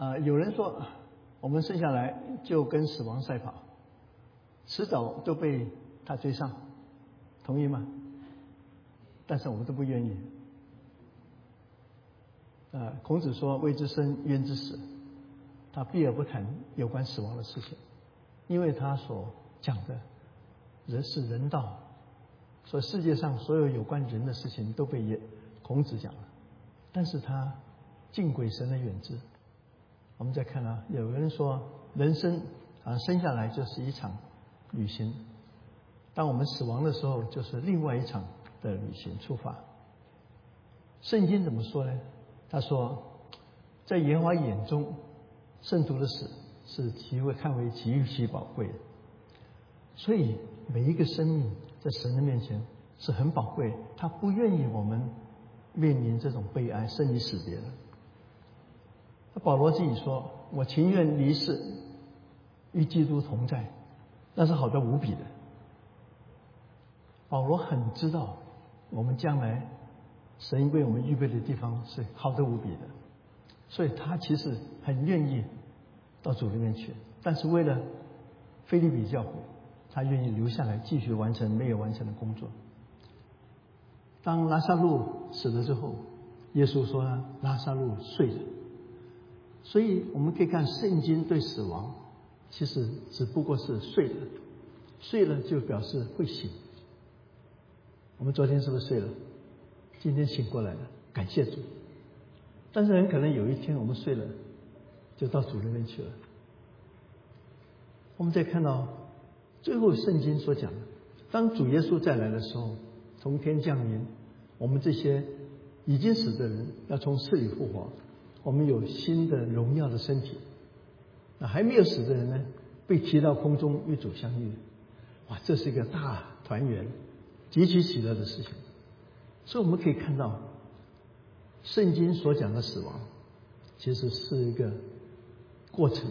啊，有人说我们生下来就跟死亡赛跑，迟早都被他追上，同意吗？但是我们都不愿意。啊，孔子说：“未知生，焉知死？”他避而不谈有关死亡的事情，因为他所讲的人是人道，所以世界上所有有关人的事情都被也孔子讲了。但是他敬鬼神的远志。我们再看啊，有人说人生啊生下来就是一场旅行，当我们死亡的时候，就是另外一场的旅行出发。圣经怎么说呢？他说，在耶和华眼中。圣徒的死是极为看为极其宝贵的，所以每一个生命在神的面前是很宝贵。他不愿意我们面临这种悲哀、生离死别的。保罗自己说：“我情愿离世，与基督同在，那是好的无比的。”保罗很知道我们将来神为我们预备的地方是好的无比的。所以他其实很愿意到主里面去，但是为了菲利比教会，他愿意留下来继续完成没有完成的工作。当拉萨路死了之后，耶稣说：“拉萨路睡了。”所以我们可以看圣经对死亡，其实只不过是睡了，睡了就表示会醒。我们昨天是不是睡了？今天醒过来了，感谢主。但是很可能有一天我们睡了，就到主那边去了。我们再看到最后圣经所讲的，当主耶稣再来的时候，从天降临，我们这些已经死的人要从死里复活，我们有新的荣耀的身体。那还没有死的人呢，被提到空中与主相遇，哇，这是一个大团圆、极其喜乐的事情。所以我们可以看到。圣经所讲的死亡，其实是一个过程，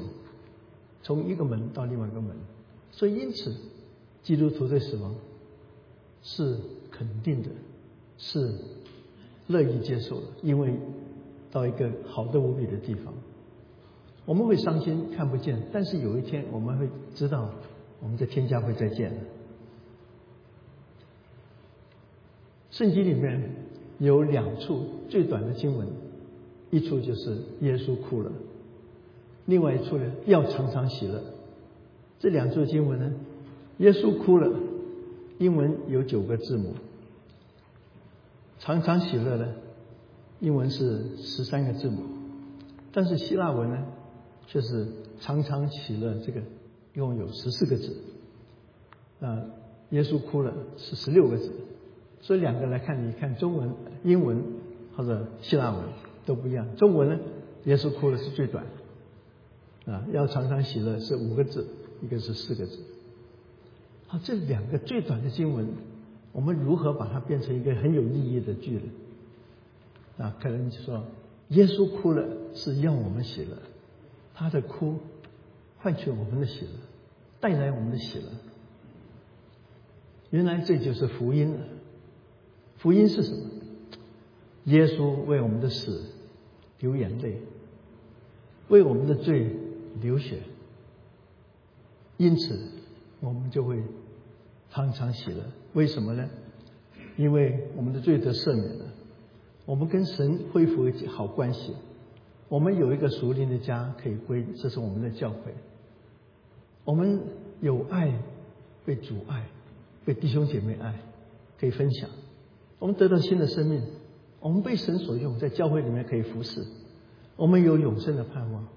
从一个门到另外一个门，所以因此，基督徒对死亡是肯定的，是乐意接受的，因为到一个好的无比的地方，我们会伤心看不见，但是有一天我们会知道，我们在天家会再见的。圣经里面。有两处最短的经文，一处就是耶稣哭了，另外一处呢要常常喜乐。这两处经文呢，耶稣哭了，英文有九个字母；常常喜乐呢，英文是十三个字母，但是希腊文呢却是常常起了这个一共有十四个字。啊，耶稣哭了是十六个字。所以两个来看，你看中文、英文或者希腊文都不一样。中文呢，耶稣哭的是最短，啊，要常常喜乐是五个字，一个是四个字。好，这两个最短的经文，我们如何把它变成一个很有意义的句子？啊，可能就说，耶稣哭了是要我们喜乐，他的哭换取我们的喜乐，带来我们的喜乐。原来这就是福音了。福音是什么？耶稣为我们的死流眼泪，为我们的罪流血，因此我们就会常常喜乐。为什么呢？因为我们的罪得赦免了，我们跟神恢复好关系，我们有一个属灵的家可以归，这是我们的教会。我们有爱，被主爱，被弟兄姐妹爱，可以分享。我们得到新的生命，我们被神所用，在教会里面可以服侍，我们有永生的盼望。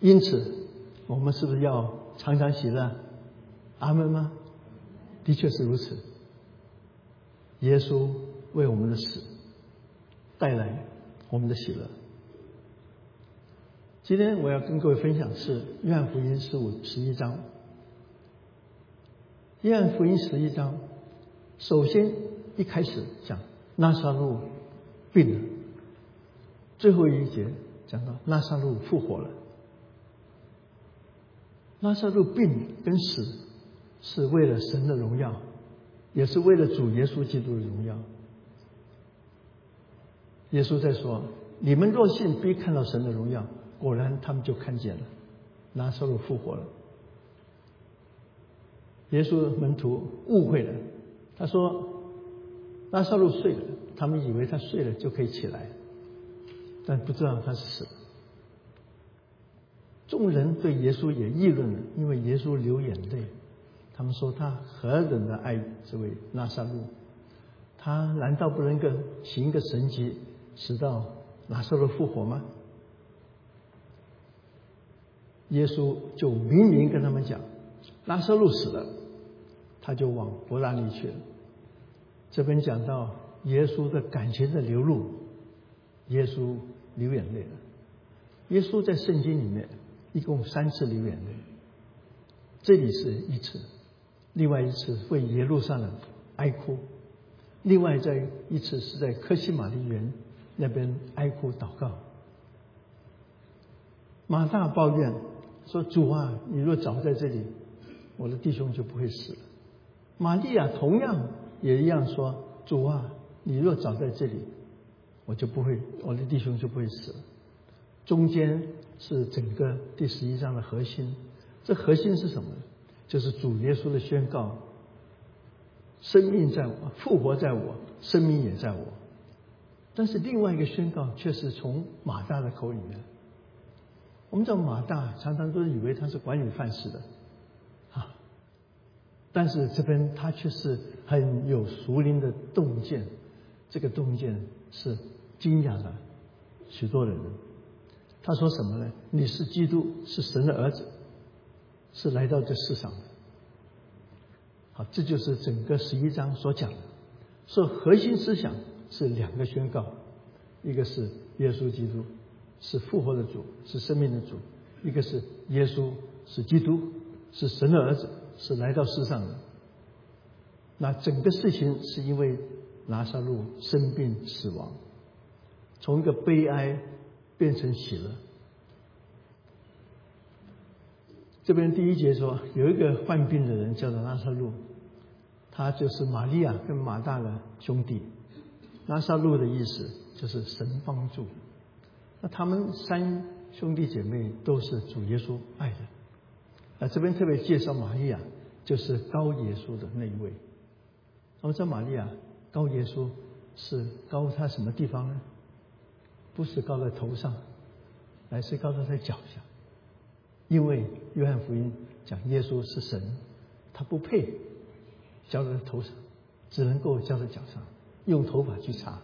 因此，我们是不是要常常喜乐？阿门吗？的确是如此。耶稣为我们的死带来我们的喜乐。今天我要跟各位分享是约翰福音十五十一章。约翰福音十一章，首先。一开始讲拉萨路病了，最后一节讲到拉萨路复活了。拉萨路病跟死是为了神的荣耀，也是为了主耶稣基督的荣耀。耶稣在说：“你们若信，必看到神的荣耀。果然他们就看见了，拉萨路复活了。耶稣门徒误会了，他说拉萨路睡了，他们以为他睡了就可以起来，但不知道他是死了。众人对耶稣也议论了，因为耶稣流眼泪，他们说他何等的爱这位拉萨路，他难道不能够行一个神迹，直到拉萨路复活吗？耶稣就明明跟他们讲，拉萨路死了，他就往伯拉尼去了。这边讲到耶稣的感情的流露，耶稣流眼泪了。耶稣在圣经里面一共三次流眼泪，这里是一次，另外一次为耶路撒冷哀哭，另外在一次是在科西玛丽园那边哀哭祷告。马大抱怨。说主啊，你若早在这里，我的弟兄就不会死了。玛利亚同样也一样说：主啊，你若早在这里，我就不会，我的弟兄就不会死了。中间是整个第十一章的核心，这核心是什么？就是主耶稣的宣告：生命在我，复活在我，生命也在我。但是另外一个宣告却是从马大的口里面。我们知道马大常常都以为他是管理范式的，啊，但是这边他却是很有熟灵的洞见，这个洞见是惊讶了许多人。他说什么呢？你是基督，是神的儿子，是来到这世上的。好，这就是整个十一章所讲的，说核心思想是两个宣告，一个是耶稣基督。是复活的主，是生命的主；一个是耶稣，是基督，是神的儿子，是来到世上的。那整个事情是因为拿撒路生病死亡，从一个悲哀变成喜乐。这边第一节说，有一个患病的人叫做拉萨路，他就是玛利亚跟马大的兄弟。拉萨路的意思就是神帮助。那他们三兄弟姐妹都是主耶稣爱的，啊，这边特别介绍玛利亚，就是高耶稣的那一位。我们知道玛利亚高耶稣是高他什么地方呢？不是高在头上，乃是高在他脚下。因为约翰福音讲耶稣是神，他不配交在头上，只能够交在脚上，用头发去擦。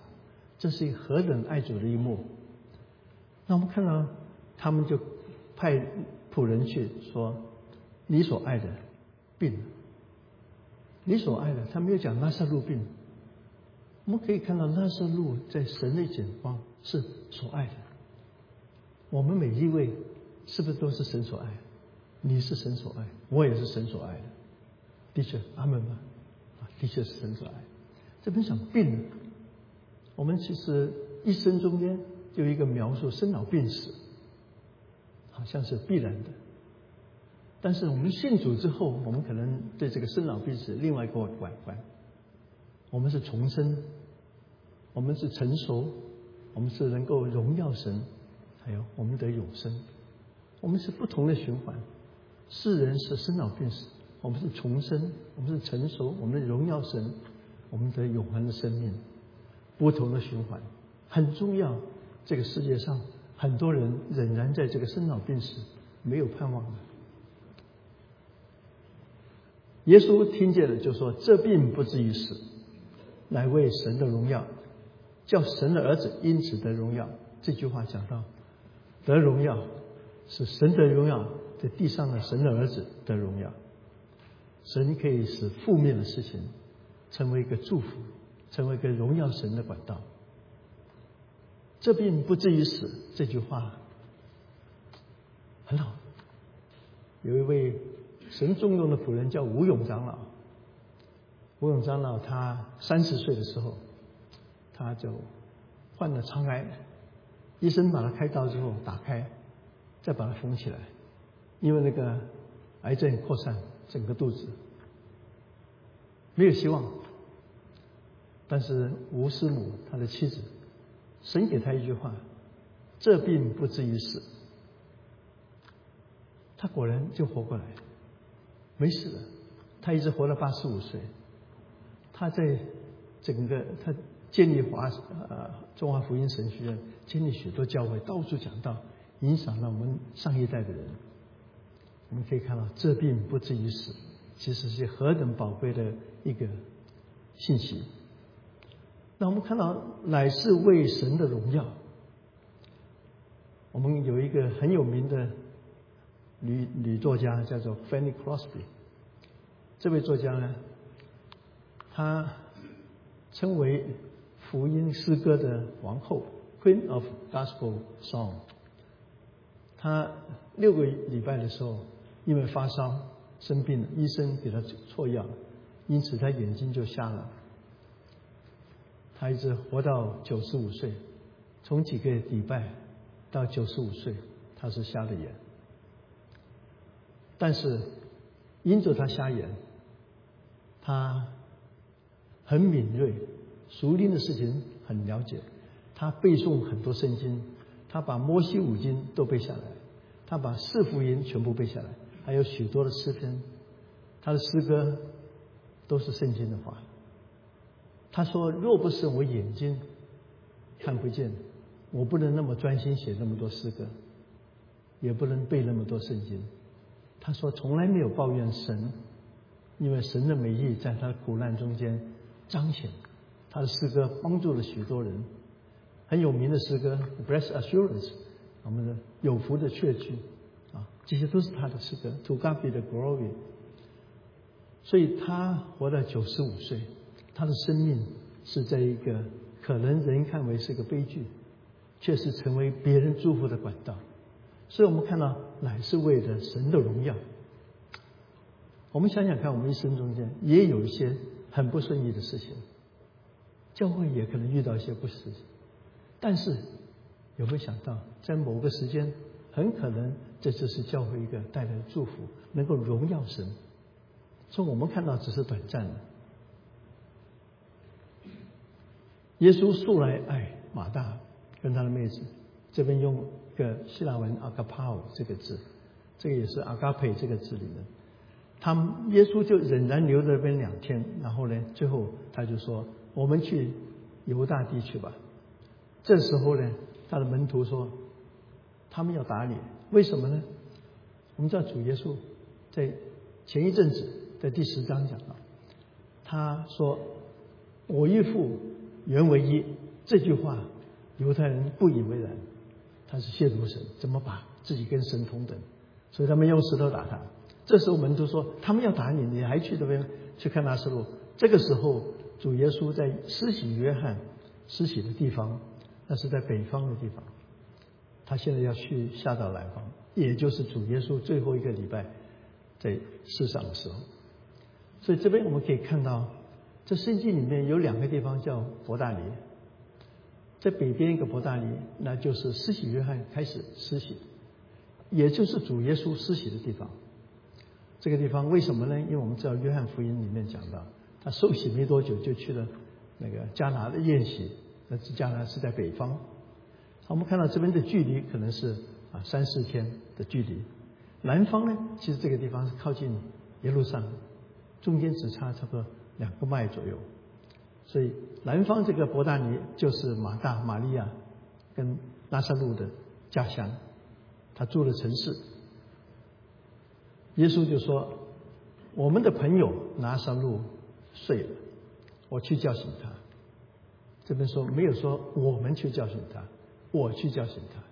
这是何等爱主的一幕。那我们看到，他们就派仆人去说：“你所爱的病。”你所爱的，他没有讲拉萨路病。我们可以看到，拉萨路在神的眼光是所爱的。我们每一位是不是都是神所爱？你是神所爱，我也是神所爱的。的确，阿门吗？啊，的确是神所爱。这边讲病，我们其实一生中间。有一个描述生老病死，好像是必然的。但是我们信主之后，我们可能对这个生老病死另外一个感官。我们是重生，我们是成熟，我们是能够荣耀神，还有我们得永生。我们是不同的循环。世人是生老病死，我们是重生，我们是成熟，我们的荣耀神，我们得永恒的生命。不同的循环很重要。这个世界上很多人仍然在这个生老病死没有盼望的。耶稣听见了，就说：“这病不至于死，乃为神的荣耀，叫神的儿子因此得荣耀。”这句话讲到得荣耀是神得荣耀，在地上的神的儿子得荣耀。神可以使负面的事情成为一个祝福，成为一个荣耀神的管道。这病不至于死，这句话很好。有一位神重用的仆人叫吴永长老，吴永长老他三十岁的时候，他就患了肠癌，医生把他开刀之后打开，再把它封起来，因为那个癌症扩散整个肚子，没有希望。但是吴师母他的妻子。神给他一句话：“这病不至于死，他果然就活过来，没死了。他一直活到八十五岁。他在整个他建立华呃中华福音神学院，建立许多教会，到处讲道，影响了我们上一代的人。我们可以看到，这病不至于死，其实是何等宝贵的一个信息。那我们看到，乃是为神的荣耀。我们有一个很有名的女女作家，叫做 Fanny Crosby。这位作家呢，她称为福音诗歌的皇后 （Queen of Gospel Song）。她六个礼拜的时候，因为发烧生病了，医生给她错药，因此她眼睛就瞎了。她一直活到九十五岁，从几个礼拜。到九十五岁，他是瞎了眼，但是因着他瞎眼，他很敏锐，熟练的事情很了解，他背诵很多圣经，他把摩西五经都背下来，他把四福音全部背下来，还有许多的诗篇，他的诗歌都是圣经的话。他说：“若不是我眼睛看不见。”我不能那么专心写那么多诗歌，也不能背那么多圣经。他说从来没有抱怨神，因为神的美意在他苦难中间彰显。他的诗歌帮助了许多人，很有名的诗歌《Bless Assurance》，我们的有福的确据啊，这些都是他的诗歌。To God be the glory。所以他活到九十五岁，他的生命是在一个可能人看为是个悲剧。却是成为别人祝福的管道，所以我们看到乃是为了神的荣耀。我们想想看，我们一生中间也有一些很不顺利的事情，教会也可能遇到一些不实，但是有没有想到，在某个时间，很可能这就是教会一个带来的祝福，能够荣耀神。所以我们看到只是短暂的。耶稣素来爱马大。跟他的妹子，这边用一个希腊文 a g a p o 这个字，这个也是 “agape” 这个字里面。他耶稣就仍然留在那边两天，然后呢，最后他就说：“我们去犹大地去吧。”这时候呢，他的门徒说：“他们要打你，为什么呢？”我们知道主耶稣在前一阵子在第十章讲到，他说：“我与父原为一。”这句话。犹太人不以为然，他是亵渎神，怎么把自己跟神同等？所以他们用石头打他。这时候门徒说：“他们要打你，你还去这边去看拿斯路？”这个时候，主耶稣在施洗约翰施洗的地方，那是在北方的地方。他现在要去下到南方，也就是主耶稣最后一个礼拜在世上的时候。所以这边我们可以看到，这圣经里面有两个地方叫伯大尼。在北边一个伯大尼，那就是施洗约翰开始施洗，也就是主耶稣施洗的地方。这个地方为什么呢？因为我们知道约翰福音里面讲到，他受洗没多久就去了那个加拿的宴席，那加拿是在北方。我们看到这边的距离可能是啊三四天的距离。南方呢，其实这个地方是靠近耶路撒冷，中间只差差不多两个麦左右。所以南方这个伯大尼就是马大、玛利亚跟拉萨路的家乡，他住的城市。耶稣就说：“我们的朋友拿撒路睡了，我去叫醒他。”这边说没有说我们去叫醒他，我去叫醒他。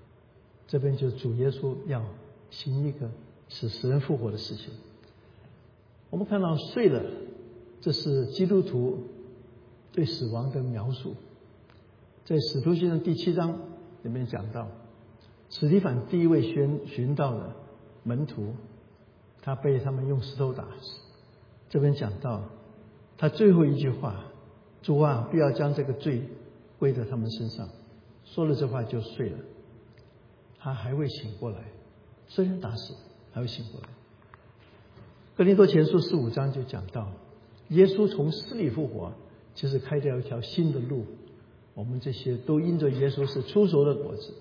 这边就主耶稣要行一个使死人复活的事情。我们看到睡了，这是基督徒。对死亡的描述，在《使徒行传》第七章里面讲到，史蒂凡第一位寻寻到的门徒，他被他们用石头打死。这边讲到他最后一句话：“主啊，不要将这个罪归在他们身上。”说了这话就睡了，他还会醒过来，虽然打死还会醒过来。格林多前书十五章就讲到，耶稣从死里复活。其实开掉一条新的路，我们这些都因着耶稣是出熟的果子，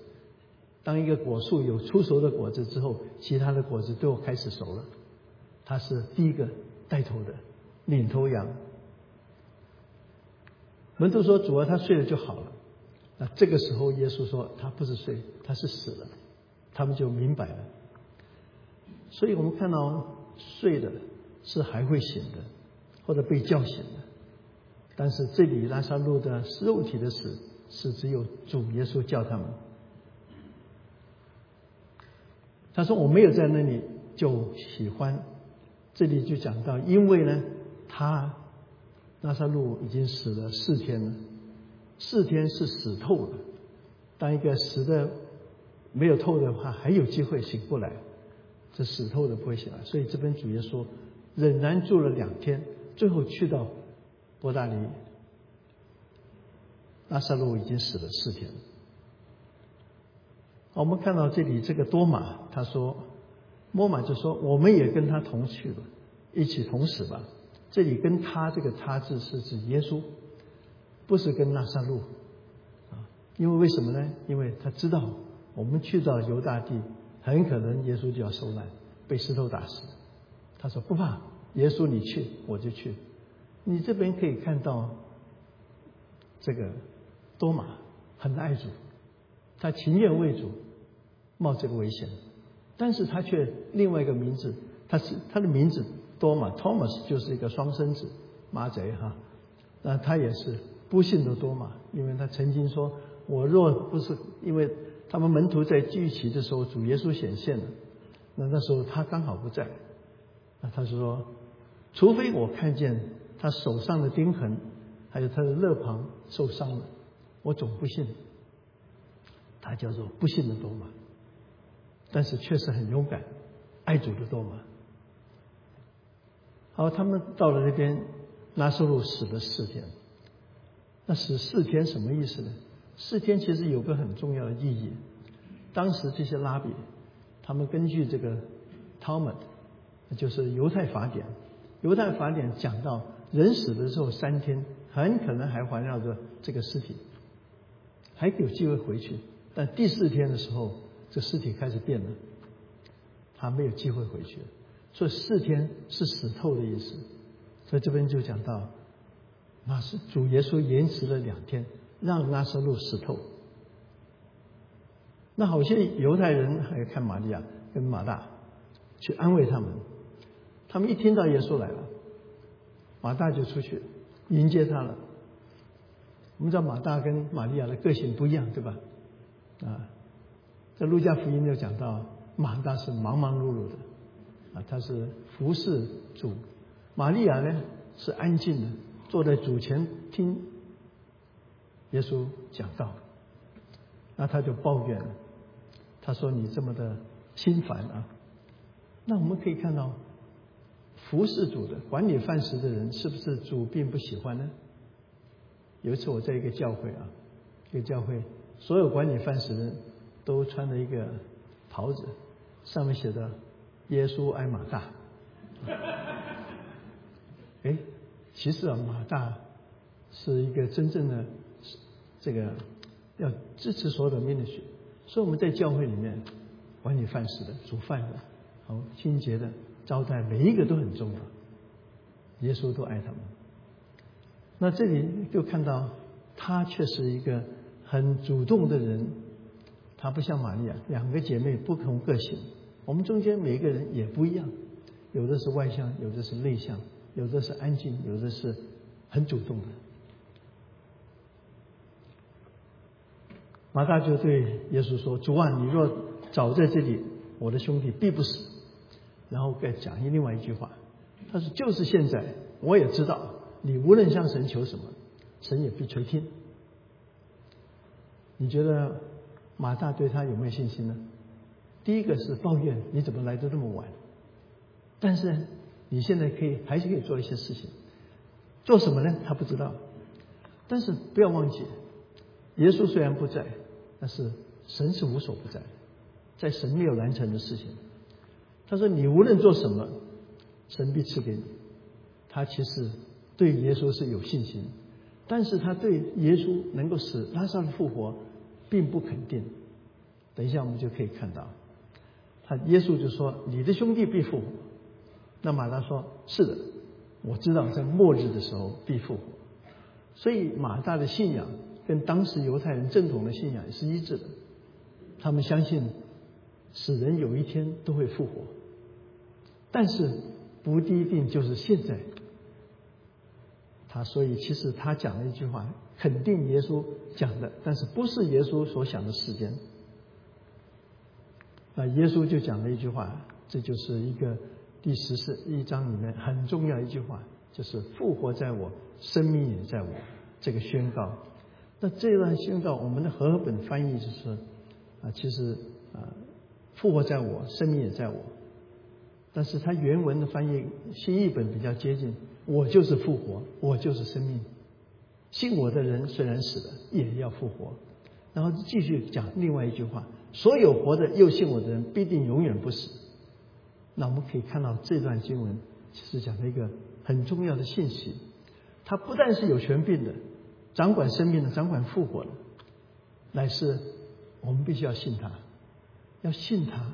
当一个果树有出熟的果子之后，其他的果子都开始熟了。他是第一个带头的领头羊。门徒说：“主啊，他睡了就好了。”那这个时候，耶稣说：“他不是睡，他是死了。”他们就明白了。所以我们看到睡的是还会醒的，或者被叫醒的。但是这里拉萨路的肉体的死，是只有主耶稣叫他们。他说：“我没有在那里就喜欢。”这里就讲到，因为呢，他拉萨路已经死了四天了，四天是死透了。当一个死的没有透的话，还有机会醒过来，这死透的不会醒来。所以这本主耶稣仍然住了两天，最后去到伯大尼，拉萨路已经死了四天。我们看到这里这个多马，他说，摩马就说，我们也跟他同去吧，一起同死吧。这里跟他这个“他”字是指耶稣，不是跟拉萨路啊。因为为什么呢？因为他知道我们去到犹大地，很可能耶稣就要受难，被石头打死。他说不怕，耶稣你去，我就去。你这边可以看到，这个多马很爱主。他情愿为主冒这个危险，但是他却另外一个名字，他是他的名字多马，Thomas 就是一个双生子，马贼哈，那他也是不幸的多马，因为他曾经说，我若不是因为他们门徒在聚集的时候，主耶稣显现了，那那时候他刚好不在，那他说，除非我看见他手上的钉痕，还有他的肋旁受伤了，我总不信。他叫做不信的多马，但是确实很勇敢，爱主的多马。好，他们到了那边，拉苏路死了四天。那死四天什么意思呢？四天其实有个很重要的意义。当时这些拉比，他们根据这个 Talmud，就是犹太法典，犹太法典讲到人死的时候三天，很可能还环绕着这个尸体，还有机会回去。但第四天的时候，这尸体开始变了，他没有机会回去了。所以四天是死透的意思。所以这边就讲到，那是主耶稣延迟了两天，让拉撒路死透。那好些犹太人还看玛利亚跟马大去安慰他们，他们一听到耶稣来了，马大就出去迎接他了。我们知道马大跟玛利亚的个性不一样，对吧？啊，在路加福音就讲到，马大是忙忙碌碌的，啊，他是服侍主；玛利亚呢是安静的，坐在主前听耶稣讲道。那他就抱怨，他说：“你这么的心烦啊！”那我们可以看到，服侍主的、管理饭食的人，是不是主并不喜欢呢？有一次我在一个教会啊，一个教会。所有管理饭食的人都穿着一个袍子，上面写着“耶稣爱马大”。哎，其实啊，马大是一个真正的这个要支持所有的民的学，所以我们在教会里面管理饭食的、煮饭的、好清洁的、招待每一个都很重要。耶稣都爱他们。那这里就看到他却是一个。很主动的人，他不像玛利亚，两个姐妹不同个性。我们中间每一个人也不一样，有的是外向，有的是内向，有的是安静，有的是很主动的。马大就对耶稣说：“主啊，你若早在这里，我的兄弟必不死。”然后再讲一另外一句话，他说：“就是现在，我也知道，你无论向神求什么，神也必垂听。”你觉得马大对他有没有信心呢？第一个是抱怨，你怎么来的这么晚？但是你现在可以还是可以做一些事情，做什么呢？他不知道。但是不要忘记，耶稣虽然不在，但是神是无所不在，在神没有难成的事情。他说：“你无论做什么，神必赐给你。”他其实对耶稣是有信心，但是他对耶稣能够使拉萨路复活。并不肯定，等一下我们就可以看到，他耶稣就说：“你的兄弟必复活。”那马大说：“是的，我知道在末日的时候必复活。”所以马大的信仰跟当时犹太人正统的信仰是一致的，他们相信死人有一天都会复活，但是不一定就是现在。他所以其实他讲了一句话，肯定耶稣讲的，但是不是耶稣所想的时间。啊耶稣就讲了一句话，这就是一个第十四一章里面很重要一句话，就是复活在我，生命也在我。这个宣告，那这段宣告，我们的和合本翻译就是啊，其实啊，复活在我，生命也在我。但是它原文的翻译新译本比较接近。我就是复活，我就是生命。信我的人虽然死了，也要复活。然后继续讲另外一句话：所有活的又信我的人，必定永远不死。那我们可以看到这段经文其实讲了一个很重要的信息。他不但是有权柄的，掌管生命的，掌管复活的，乃是我们必须要信他，要信他，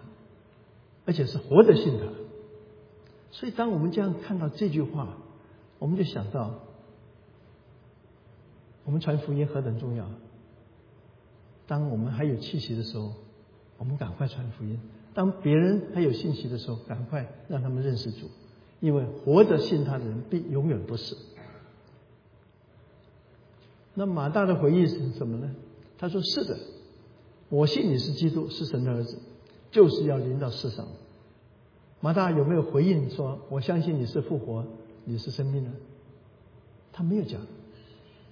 而且是活着信他。所以，当我们这样看到这句话，我们就想到，我们传福音何等重要！当我们还有气息的时候，我们赶快传福音；当别人还有信息的时候，赶快让他们认识主，因为活着信他的人必永远不死。那马大的回忆是什么呢？他说：“是的，我信你是基督，是神的儿子，就是要临到世上。”马大有没有回应说：“我相信你是复活？”你是生命呢？他没有讲，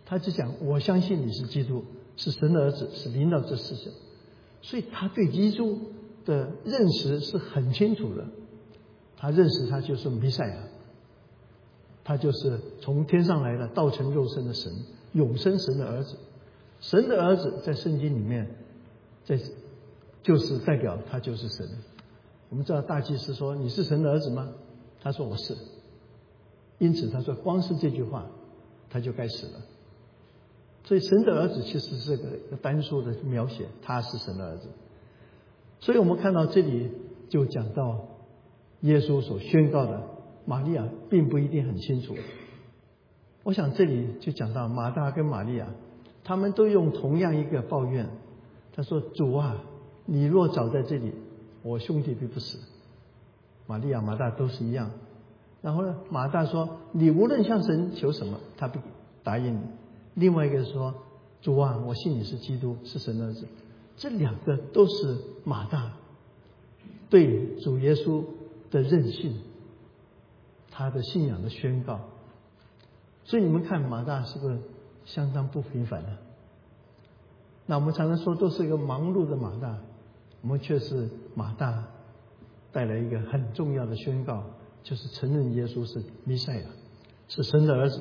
他只讲我相信你是基督，是神的儿子，是领导这世界。所以他对基督的认识是很清楚的。他认识他就是弥赛亚，他就是从天上来的道成肉身的神，永生神的儿子。神的儿子在圣经里面，在就是代表他就是神。我们知道大祭司说你是神的儿子吗？他说我是。因此，他说：“光是这句话，他就该死了。”所以，神的儿子其实是个单数的描写，他是神的儿子。所以我们看到这里就讲到耶稣所宣告的，玛利亚并不一定很清楚。我想这里就讲到马大跟玛利亚，他们都用同样一个抱怨。他说：“主啊，你若早在这里，我兄弟必不死。”玛利亚、马大都是一样。然后呢？马大说：“你无论向神求什么，他不答应你。”另外一个说：“主啊，我信你是基督，是神的儿子。”这两个都是马大对主耶稣的任性，他的信仰的宣告。所以你们看马大是不是相当不平凡呢？那我们常常说都是一个忙碌的马大，我们却是马大带来一个很重要的宣告。就是承认耶稣是弥赛亚，是神的儿子。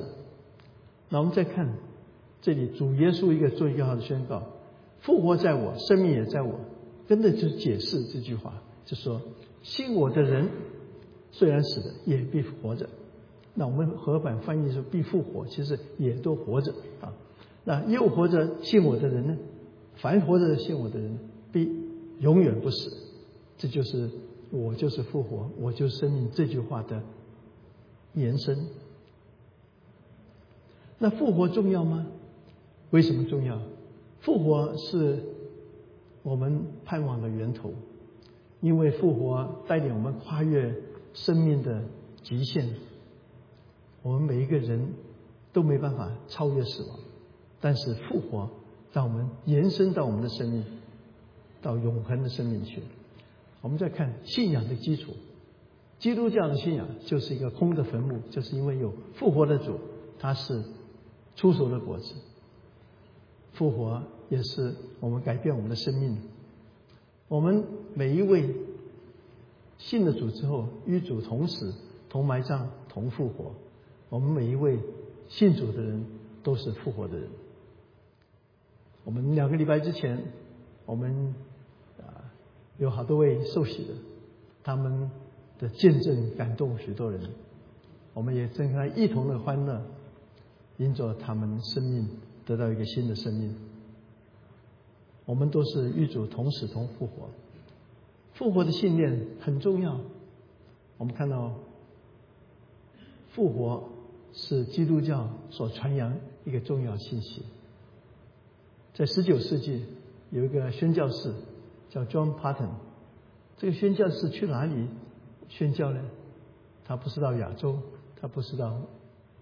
那我们再看这里主耶稣一个最重要的宣告：复活在我，生命也在我。跟着就解释这句话，就说信我的人虽然死了，也必活着。那我们合版翻译说必复活，其实也都活着啊。那又活着信我的人呢？凡活着信我的人，必永远不死。这就是。我就是复活，我就是生命。这句话的延伸。那复活重要吗？为什么重要？复活是我们盼望的源头，因为复活带领我们跨越生命的极限。我们每一个人都没办法超越死亡，但是复活让我们延伸到我们的生命，到永恒的生命去。我们再看信仰的基础，基督教的信仰就是一个空的坟墓，就是因为有复活的主，他是出熟的果子。复活也是我们改变我们的生命。我们每一位信了主之后，与主同死、同埋葬、同复活。我们每一位信主的人都是复活的人。我们两个礼拜之前，我们啊。有好多位受洗的，他们的见证感动许多人，我们也正在一同的欢乐，因着他们生命得到一个新的生命。我们都是与主同死同复活。复活的信念很重要。我们看到，复活是基督教所传扬一个重要信息。在十九世纪，有一个宣教士叫 John Patton。这个宣教士去哪里宣教呢？他不是到亚洲，他不是到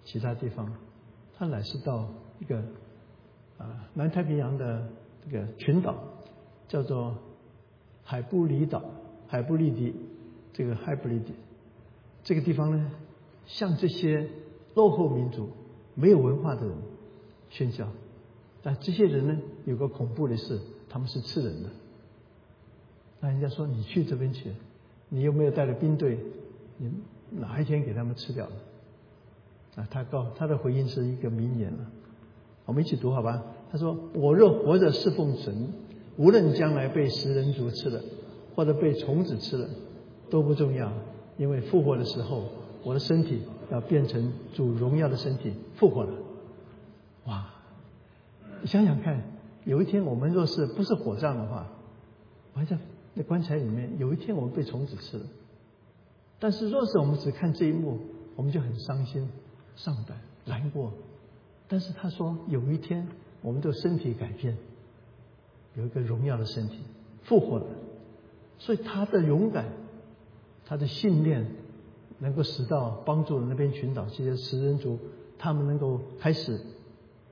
其他地方，他乃是到一个啊南太平洋的这个群岛，叫做海布里岛，海布利迪，这个海布利迪，这个地方呢，向这些落后民族、没有文化的人宣教。但这些人呢，有个恐怖的事，他们是吃人的。那人家说你去这边去，你又没有带着兵队，你哪一天给他们吃掉了？啊，他告他的回应是一个名言了，我们一起读好吧？他说：“我若活着侍奉神，无论将来被食人族吃了，或者被虫子吃了，都不重要，因为复活的时候，我的身体要变成主荣耀的身体，复活了。”哇！你想想看，有一天我们若是不是火葬的话，我还在那棺材里面，有一天我们被虫子吃了。但是若是我们只看这一幕，我们就很伤心、丧胆、难过。但是他说，有一天我们的身体改变，有一个荣耀的身体复活了。所以他的勇敢，他的信念，能够使到帮助那边群岛这些食人族，他们能够开始。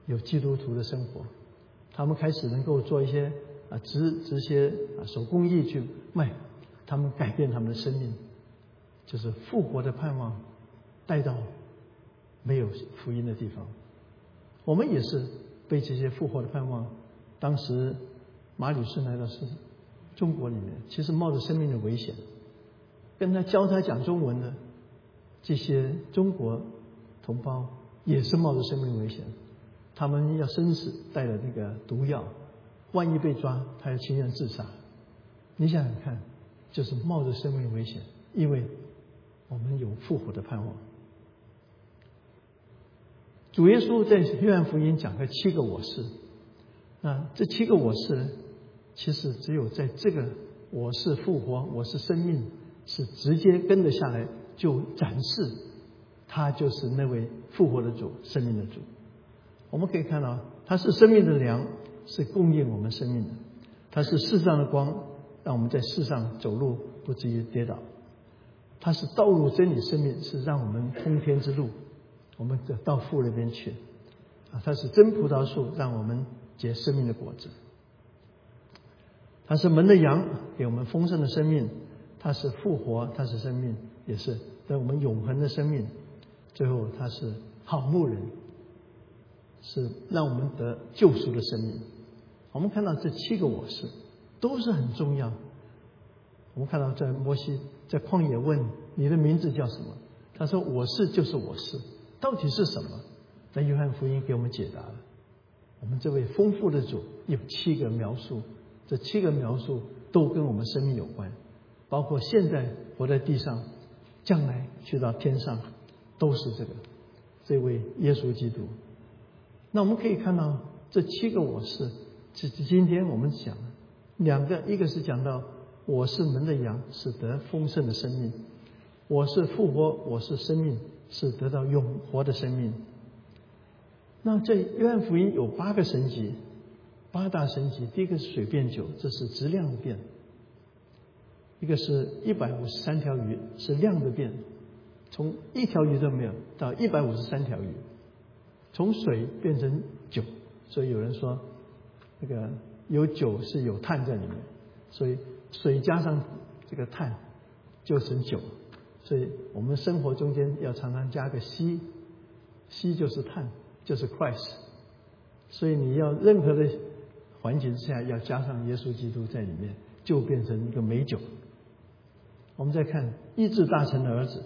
有基督徒的生活，他们开始能够做一些啊直直接啊手工艺去卖，他们改变他们的生命，就是复活的盼望带到没有福音的地方。我们也是被这些复活的盼望。当时马吕士来到是中国里面，其实冒着生命的危险，跟他教他讲中文的这些中国同胞也是冒着生命危险。他们要生死带了那个毒药，万一被抓，他要情愿自杀。你想想看，就是冒着生命危险，因为我们有复活的盼望。主耶稣在约翰福音讲了七个我是，那这七个我是呢，其实只有在这个我是复活，我是生命，是直接跟得下来，就展示他就是那位复活的主，生命的主。我们可以看到，它是生命的粮，是供应我们生命的；它是世上的光，让我们在世上走路不至于跌倒；它是道路真理生命，是让我们通天之路，我们到父那边去。啊，它是真葡萄树，让我们结生命的果子；它是门的羊，给我们丰盛的生命；它是复活，它是生命，也是给我们永恒的生命。最后，它是好牧人。是让我们得救赎的生命。我们看到这七个我是都是很重要。我们看到在摩西在旷野问你的名字叫什么？他说我是就是我是，到底是什么？在约翰福音给我们解答了。我们这位丰富的主有七个描述，这七个描述都跟我们生命有关，包括现在活在地上，将来去到天上，都是这个这位耶稣基督。那我们可以看到这七个我是，是今天我们讲两个，一个是讲到我是门的羊，是得丰盛的生命；我是复活，我是生命，是得到永活的生命。那这约翰福音有八个神级，八大神级，第一个是水变酒，这是质量变；一个是一百五十三条鱼，是量的变，从一条鱼都没有到一百五十三条鱼。从水变成酒，所以有人说，那个有酒是有碳在里面，所以水加上这个碳就成酒。所以我们生活中间要常常加个硒，硒就是碳，就是 Christ。所以你要任何的环境之下要加上耶稣基督在里面，就变成一个美酒。我们再看医治大臣的儿子。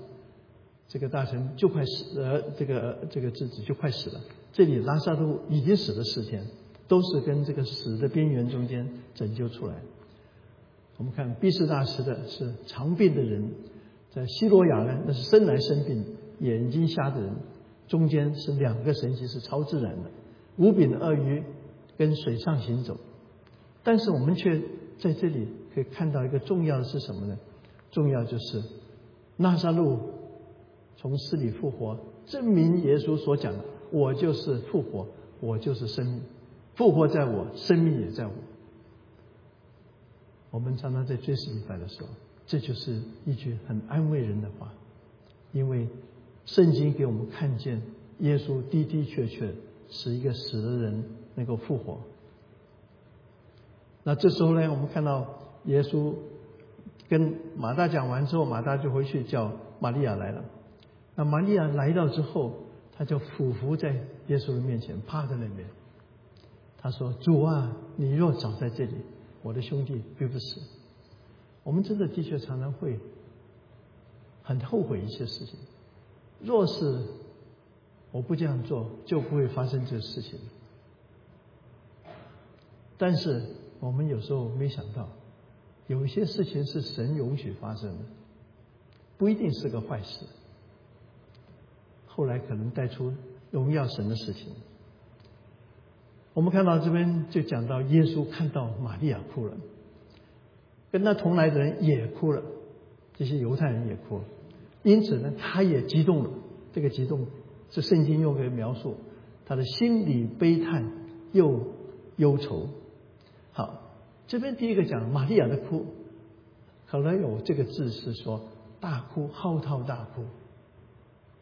这个大臣就快死，呃，这个这个侄子就快死了。这里拉萨路已经死了四天，都是跟这个死的边缘中间拯救出来。我们看毕士大师的是长病的人，在西罗亚呢，那是生来生病、眼睛瞎的人，中间是两个神奇是超自然的，无柄的鳄鱼跟水上行走。但是我们却在这里可以看到一个重要的是什么呢？重要就是拉萨路从死里复活，证明耶稣所讲的：“我就是复活，我就是生命，复活在我，生命也在我。”我们常常在追思礼拜的时候，这就是一句很安慰人的话，因为圣经给我们看见耶稣的的确确使一个死的人能够复活。那这时候呢，我们看到耶稣跟马大讲完之后，马大就回去叫玛利亚来了。那玛利亚来到之后，他就俯伏在耶稣的面前，趴在那边。他说：“主啊，你若早在这里。”我的兄弟必不死。我们真的的确常常会很后悔一些事情。若是我不这样做，就不会发生这事情。但是我们有时候没想到，有一些事情是神允许发生的，不一定是个坏事。后来可能带出荣耀神的事情。我们看到这边就讲到耶稣看到玛利亚哭了，跟他同来的人也哭了，这些犹太人也哭了，因此呢，他也激动了。这个激动是圣经用来描述他的心里悲叹又忧愁。好，这边第一个讲玛利亚的哭，可能有这个字是说大哭嚎啕大哭。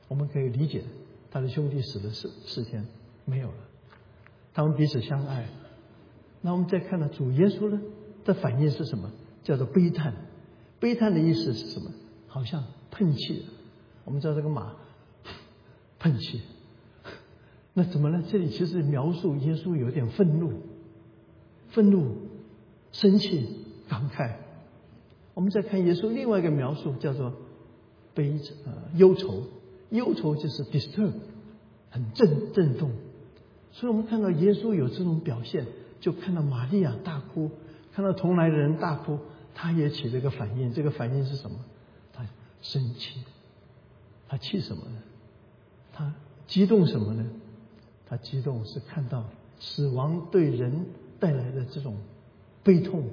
我们可以理解他的兄弟死了四四天没有了。他们彼此相爱，那我们再看到主耶稣呢的反应是什么？叫做悲叹。悲叹的意思是什么？好像喷气。我们知道这个马喷气，那怎么呢？这里其实描述耶稣有点愤怒、愤怒、生气、感慨。我们再看耶稣另外一个描述，叫做悲呃忧愁。忧愁就是 disturb，很震震动。所以我们看到耶稣有这种表现，就看到玛利亚大哭，看到同来的人大哭，他也起了一个反应。这个反应是什么？他生气，他气什么呢？他激动什么呢？他激动是看到死亡对人带来的这种悲痛。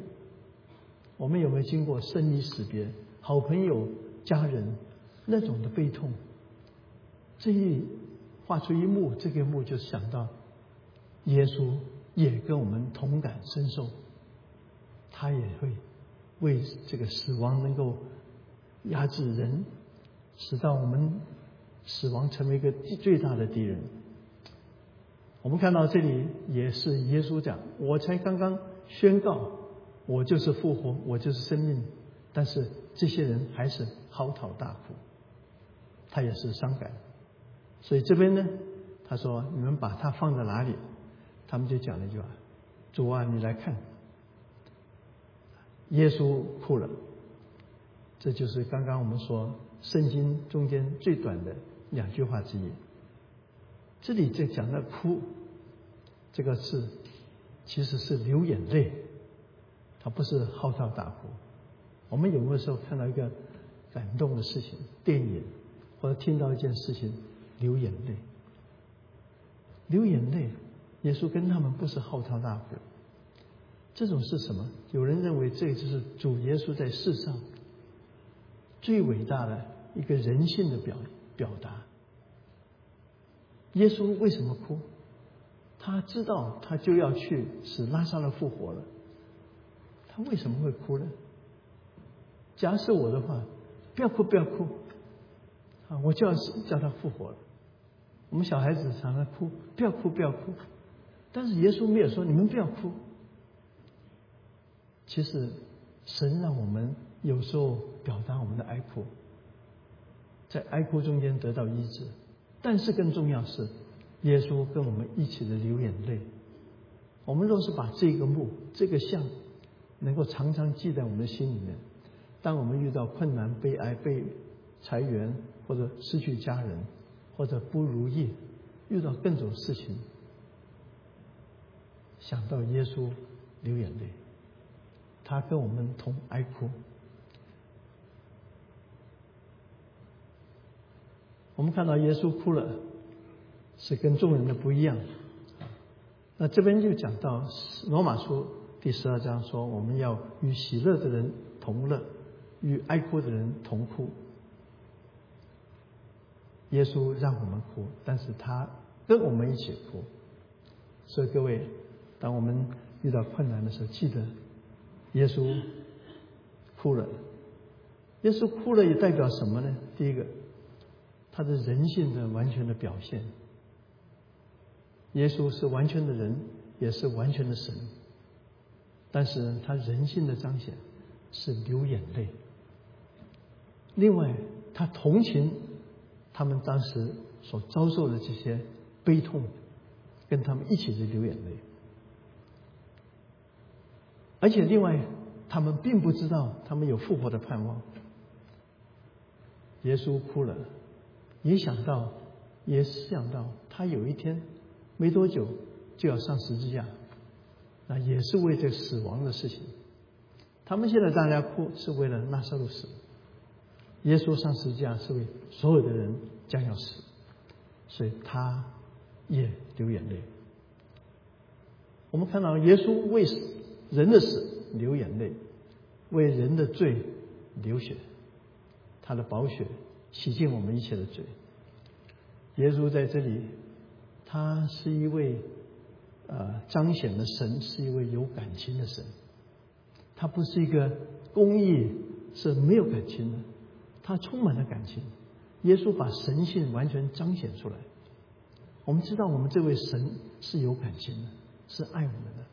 我们有没有经过生离死别、好朋友、家人那种的悲痛？这一画出一幕，这个幕就想到。耶稣也跟我们同感深受，他也会为这个死亡能够压制人，使到我们死亡成为一个最大的敌人。我们看到这里也是耶稣讲：“我才刚刚宣告，我就是复活，我就是生命。”但是这些人还是嚎啕大哭，他也是伤感。所以这边呢，他说：“你们把它放在哪里？”他们就讲了一句话：“主啊，你来看。”耶稣哭了。这就是刚刚我们说圣经中间最短的两句话之一。这里在讲的“哭”这个字，其实是流眼泪，它不是嚎啕大哭。我们有没有时候看到一个感动的事情、电影，或者听到一件事情流眼泪？流眼泪。耶稣跟他们不是嚎啕大哭，这种是什么？有人认为这就是主耶稣在世上最伟大的一个人性的表表达。耶稣为什么哭？他知道他就要去使拉萨勒复活了，他为什么会哭呢？假设我的话，不要哭，不要哭，啊，我就要叫他复活了。我们小孩子常常哭，不要哭，不要哭。但是耶稣没有说你们不要哭。其实神让我们有时候表达我们的哀哭，在哀哭中间得到医治。但是更重要是，耶稣跟我们一起的流眼泪。我们若是把这个木、这个像，能够常常记在我们的心里面，当我们遇到困难、悲哀、被裁员，或者失去家人，或者不如意，遇到各种事情。想到耶稣流眼泪，他跟我们同哀哭。我们看到耶稣哭了，是跟众人的不一样。那这边就讲到罗马书第十二章说，我们要与喜乐的人同乐，与哀哭的人同哭。耶稣让我们哭，但是他跟我们一起哭。所以各位，当我们遇到困难的时候，记得耶稣哭了。耶稣哭了也代表什么呢？第一个，他的人性的完全的表现。耶稣是完全的人，也是完全的神，但是他人性的彰显是流眼泪。另外，他同情他们当时所遭受的这些悲痛。跟他们一起在流眼泪，而且另外，他们并不知道他们有复活的盼望。耶稣哭了，也想到，也想到他有一天没多久就要上十字架，那也是为这死亡的事情。他们现在大家哭是为了拉萨路死，耶稣上十字架是为所有的人将要死，所以他。也流眼泪。我们看到耶稣为人的死流眼泪，为人的罪流血，他的宝血洗净我们一切的罪。耶稣在这里，他是一位呃彰显的神，是一位有感情的神。他不是一个公义是没有感情的，他充满了感情。耶稣把神性完全彰显出来。我们知道，我们这位神是有感情的，是爱我们的。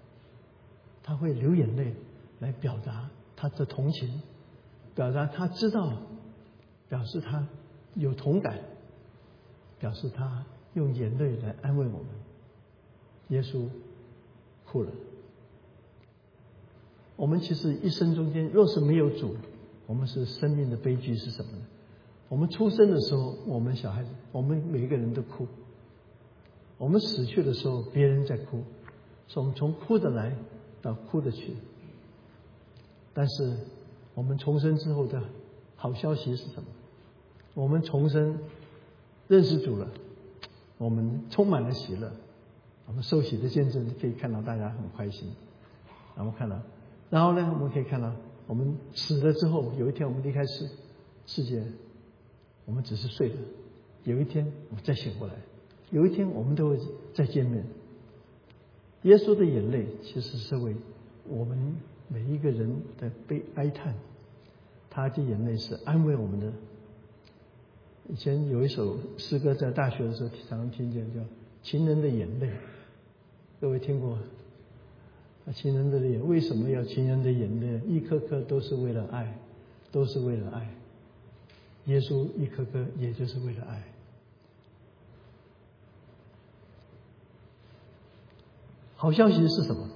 他会流眼泪来表达他的同情，表达他知道，表示他有同感，表示他用眼泪来安慰我们。耶稣哭了。我们其实一生中间，若是没有主，我们是生命的悲剧是什么呢？我们出生的时候，我们小孩子，我们每一个人都哭。我们死去的时候，别人在哭，是我们从哭的来到哭的去。但是我们重生之后的好消息是什么？我们重生认识主了，我们充满了喜乐。我们受洗的见证可以看到大家很开心。然后看到，然后呢，我们可以看到，我们死了之后，有一天我们离开世世界，我们只是睡了，有一天我们再醒过来。有一天，我们都会再见面。耶稣的眼泪其实是为我们每一个人的悲哀叹，他的眼泪是安慰我们的。以前有一首诗歌，在大学的时候常常听见，叫《情人的眼泪》。各位听过？情人的眼为什么要情人的眼泪？一颗颗都是为了爱，都是为了爱。耶稣一颗颗，也就是为了爱。好消息是什么？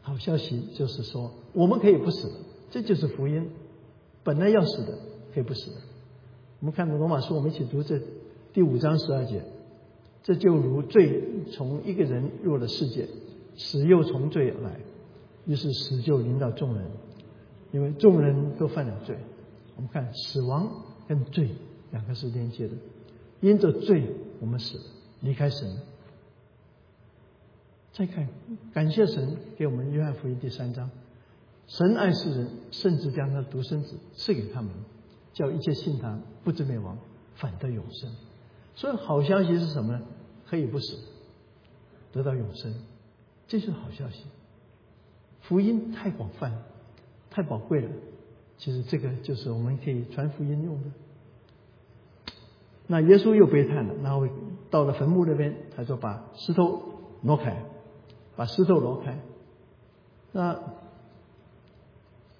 好消息就是说，我们可以不死，这就是福音。本来要死的，可以不死的。我们看罗马书，我们一起读这第五章十二节。这就如罪从一个人入了世界，死又从罪来，于是死就临到众人，因为众人都犯了罪。我们看死亡跟罪两个是连接的，因着罪我们死了，离开神。再看，感谢神给我们约翰福音第三章，神爱世人，甚至将他的独生子赐给他们，叫一切信他不至灭亡，反得永生。所以好消息是什么呢？可以不死，得到永生，这是好消息。福音太广泛，太宝贵了。其实这个就是我们可以传福音用的。那耶稣又悲叹了，然后到了坟墓那边，他说把石头挪开。把石头挪开。那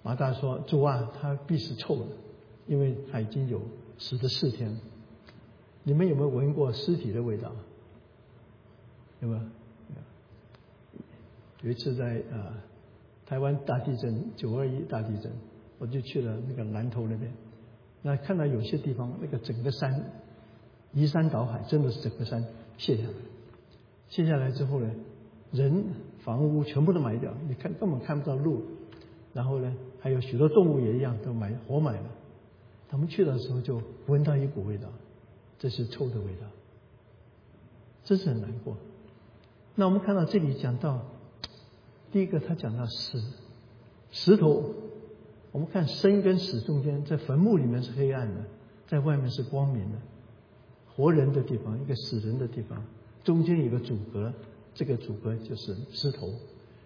马大说：“主啊，他必是臭的，因为他已经有死了四天了。你们有没有闻过尸体的味道？有没有？有一次在啊台湾大地震九二一大地震，我就去了那个南头那边，那看到有些地方那个整个山移山倒海，真的是整个山卸下来。卸下来之后呢？”人、房屋全部都埋掉，你看根本看不到路。然后呢，还有许多动物也一样都埋活埋了。他们去的时候就闻到一股味道，这是臭的味道，真是很难过。那我们看到这里讲到第一个他讲到石，石头，我们看生跟死中间，在坟墓里面是黑暗的，在外面是光明的。活人的地方，一个死人的地方，中间有个阻隔，这个阻隔就是石头。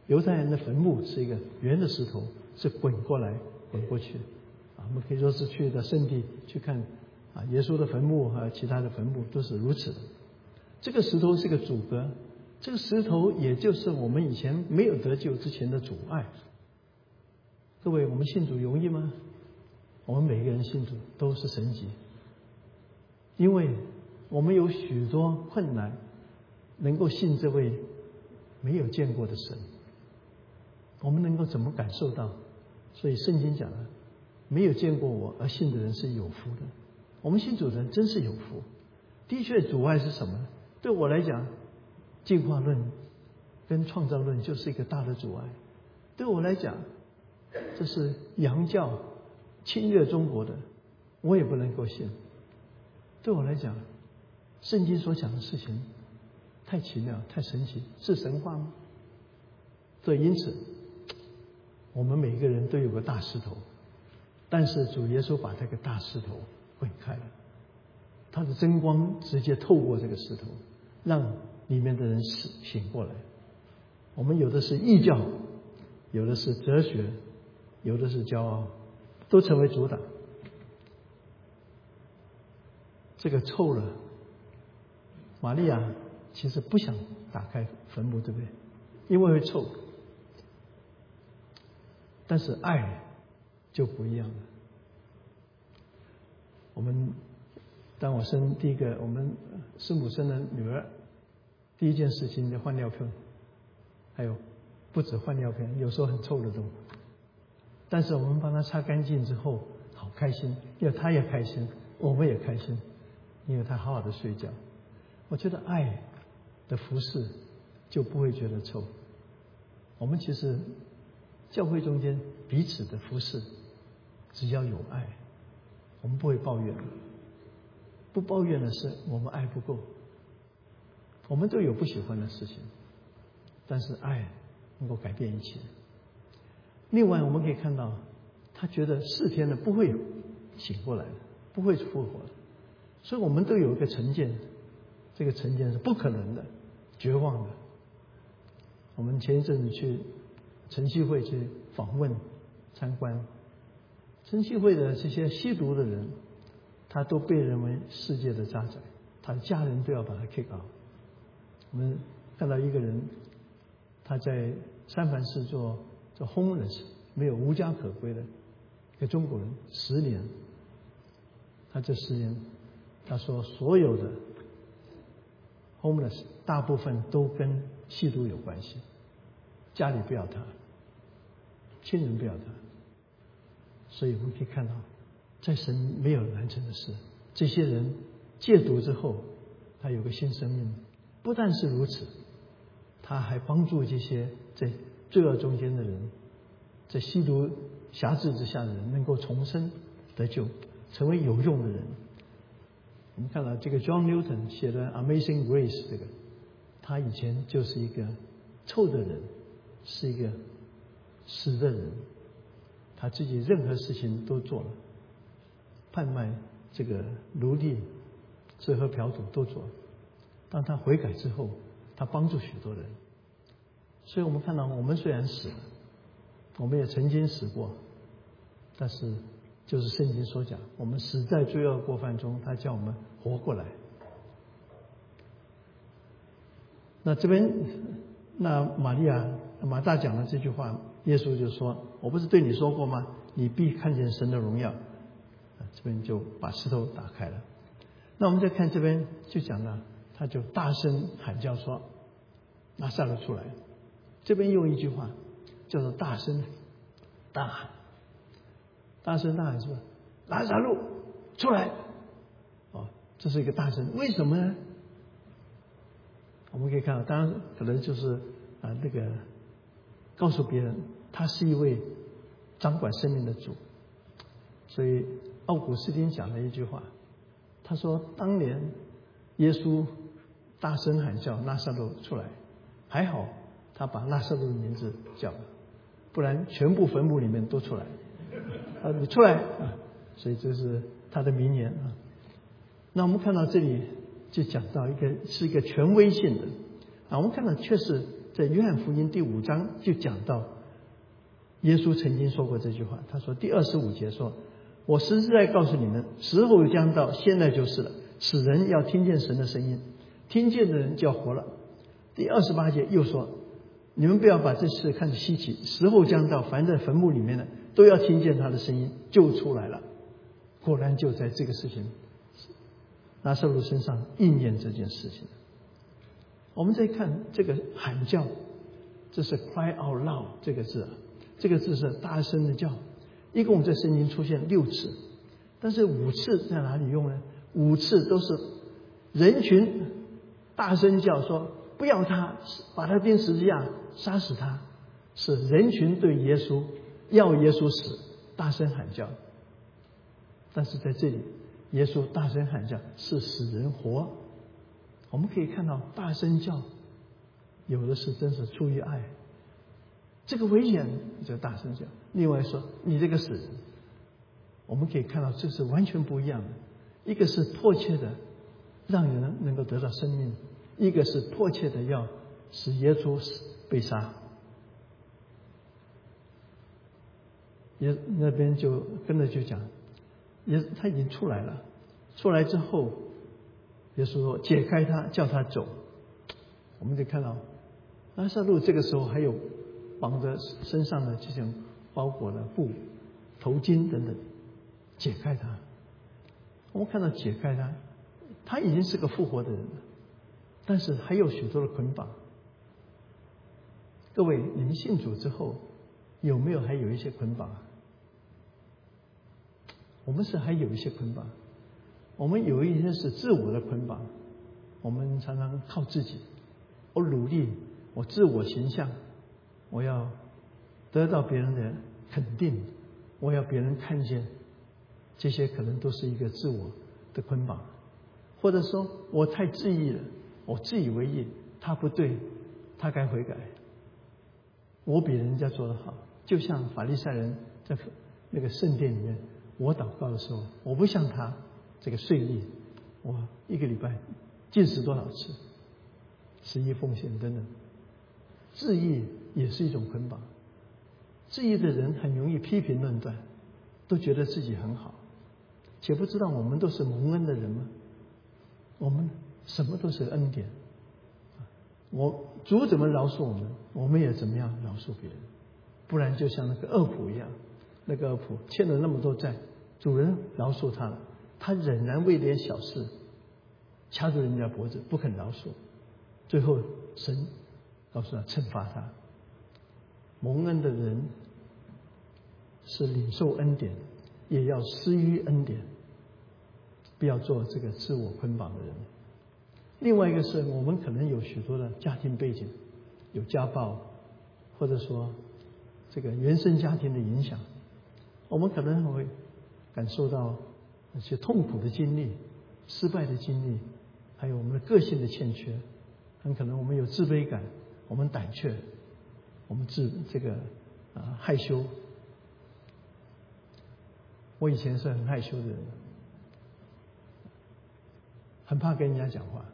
犹太人的坟墓是一个圆的石头，是滚过来滚过去。啊，我们可以说是去的圣地去看啊，耶稣的坟墓和其他的坟墓都是如此的。这个石头是个阻隔，这个石头也就是我们以前没有得救之前的阻碍。各位，我们信主容易吗？我们每个人信主都是神级，因为。我们有许多困难，能够信这位没有见过的神，我们能够怎么感受到？所以圣经讲了，没有见过我而信的人是有福的。我们信主的人真是有福。的确，阻碍是什么？对我来讲，进化论跟创造论就是一个大的阻碍。对我来讲，这是洋教侵略中国的，我也不能够信。对我来讲。圣经所讲的事情太奇妙、太神奇，是神话吗？所以，因此，我们每个人都有个大石头，但是主耶稣把这个大石头滚开了，他的真光直接透过这个石头，让里面的人醒醒过来。我们有的是异教，有的是哲学，有的是骄傲，都成为阻挡。这个臭了。玛利亚其实不想打开坟墓，对不对？因为会臭。但是爱就不一样了。我们当我生第一个，我们生母生的女儿，第一件事情就换尿片，还有不止换尿片，有时候很臭的都。但是我们帮他擦干净之后，好开心，因为他也开心，我们也开心，因为他好好的睡觉。我觉得爱的服饰就不会觉得臭。我们其实教会中间彼此的服饰，只要有爱，我们不会抱怨。不抱怨的是我们爱不够。我们都有不喜欢的事情，但是爱能够改变一切。另外，我们可以看到，他觉得四天的不会有醒过来的，不会复活的，所以我们都有一个成见。这个成见是不可能的，绝望的。我们前一阵子去晨曦会去访问参观，晨曦会的这些吸毒的人，他都被认为世界的渣滓，他的家人都要把他 kick out。我们看到一个人，他在三藩市做 homeless，没有无家可归的一个中国人，十年，他这十年，他说所有的。homeless 大部分都跟吸毒有关系，家里不要他，亲人不要他，所以我们可以看到，在神没有难成的事。这些人戒毒之后，他有个新生命。不但是如此，他还帮助这些在罪恶中间的人，在吸毒辖制之下的人，能够重生得救，成为有用的人。我们看到这个 John Newton 写的《Amazing Grace》这个，他以前就是一个臭的人，是一个死的人，他自己任何事情都做了，贩卖这个奴隶、吃喝嫖赌都做了。当他悔改之后，他帮助许多人。所以我们看到，我们虽然死了，我们也曾经死过，但是。就是圣经所讲，我们死在罪恶过犯中，他叫我们活过来。那这边，那玛利亚马大讲了这句话，耶稣就说：“我不是对你说过吗？你必看见神的荣耀。”这边就把石头打开了。那我们再看这边，就讲了，他就大声喊叫说：“拿撒勒出来！”这边用一句话叫做“大声大喊”。大声呐喊说：“拉萨路出来！”哦，这是一个大声。为什么呢？我们可以看到，当然可能就是啊，那个告诉别人，他是一位掌管生命的主。所以奥古斯丁讲了一句话，他说：“当年耶稣大声喊叫拉萨路出来，还好他把拉萨路的名字叫了，不然全部坟墓里面都出来。啊，你出来啊！所以这是他的名言啊。那我们看到这里就讲到一个是一个权威性的啊。我们看到确实在约翰福音第五章就讲到，耶稣曾经说过这句话。他说第二十五节说：“我实实在告诉你们，时候将到，现在就是了。使人要听见神的声音，听见的人就要活了。”第二十八节又说：“你们不要把这事看得稀奇，时候将到，凡在坟墓里面的都要听见他的声音，就出来了。”果然就在这个事情。拿撒路身上应验这件事情。我们再看这个喊叫，这是 “cry out loud” 这个字，这个字是大声的叫，一共在圣经出现六次，但是五次在哪里用呢？五次都是人群大声叫说：“不要他，把他钉十字架，杀死他。”是人群对耶稣要耶稣死，大声喊叫。但是在这里。耶稣大声喊叫，是使人活。我们可以看到，大声叫，有的是真是出于爱。这个危险就大声叫。另外说，你这个死，我们可以看到，这是完全不一样的。一个是迫切的让人能够得到生命，一个是迫切的要使耶稣死被杀。也那边就跟着就讲。也他已经出来了，出来之后，耶稣说解开他，叫他走。我们就看到，拉萨路这个时候还有绑着身上的这种包裹的布、头巾等等，解开他。我们看到解开他，他已经是个复活的人了，但是还有许多的捆绑。各位，你们信主之后，有没有还有一些捆绑？我们是还有一些捆绑，我们有一些是自我的捆绑，我们常常靠自己，我努力，我自我形象，我要得到别人的肯定，我要别人看见，这些可能都是一个自我的捆绑，或者说我太自意了，我自以为意，他不对，他该悔改，我比人家做得好，就像法利赛人在那个圣殿里面。我祷告的时候，我不像他这个税吏，我一个礼拜进食多少次，十一奉献等等，自义也是一种捆绑。自义的人很容易批评论断，都觉得自己很好，且不知道我们都是蒙恩的人吗？我们什么都是恩典，我主怎么饶恕我们，我们也怎么样饶恕别人，不然就像那个恶仆一样。那个恶仆欠了那么多债，主人饶恕他了，他仍然为点小事掐住人家脖子不肯饶恕，最后神告诉他惩罚他。蒙恩的人是领受恩典，也要施予恩典，不要做这个自我捆绑的人。另外一个是我们可能有许多的家庭背景，有家暴，或者说这个原生家庭的影响。我们可能会感受到那些痛苦的经历、失败的经历，还有我们的个性的欠缺。很可能我们有自卑感，我们胆怯，我们自这个啊害羞。我以前是很害羞的人，很怕跟人家讲话。